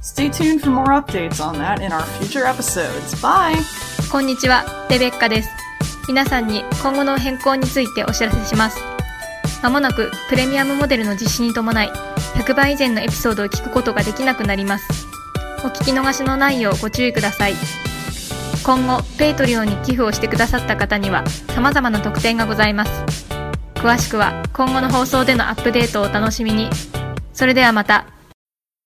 Stay tuned for more updates on that in our future episodes. Bye! こんにちは、レベッカです。皆さんに今後の変更についてお知らせします。まもなくプレミアムモデルの実施に伴い、100倍以前のエピソードを聞くことができなくなります。お聞き逃しのないようご注意ください。今後、ペイトリオに寄付をしてくださった方には様々な特典がございます。詳しくは今後の放送でのアップデートをお楽しみに。それではまた。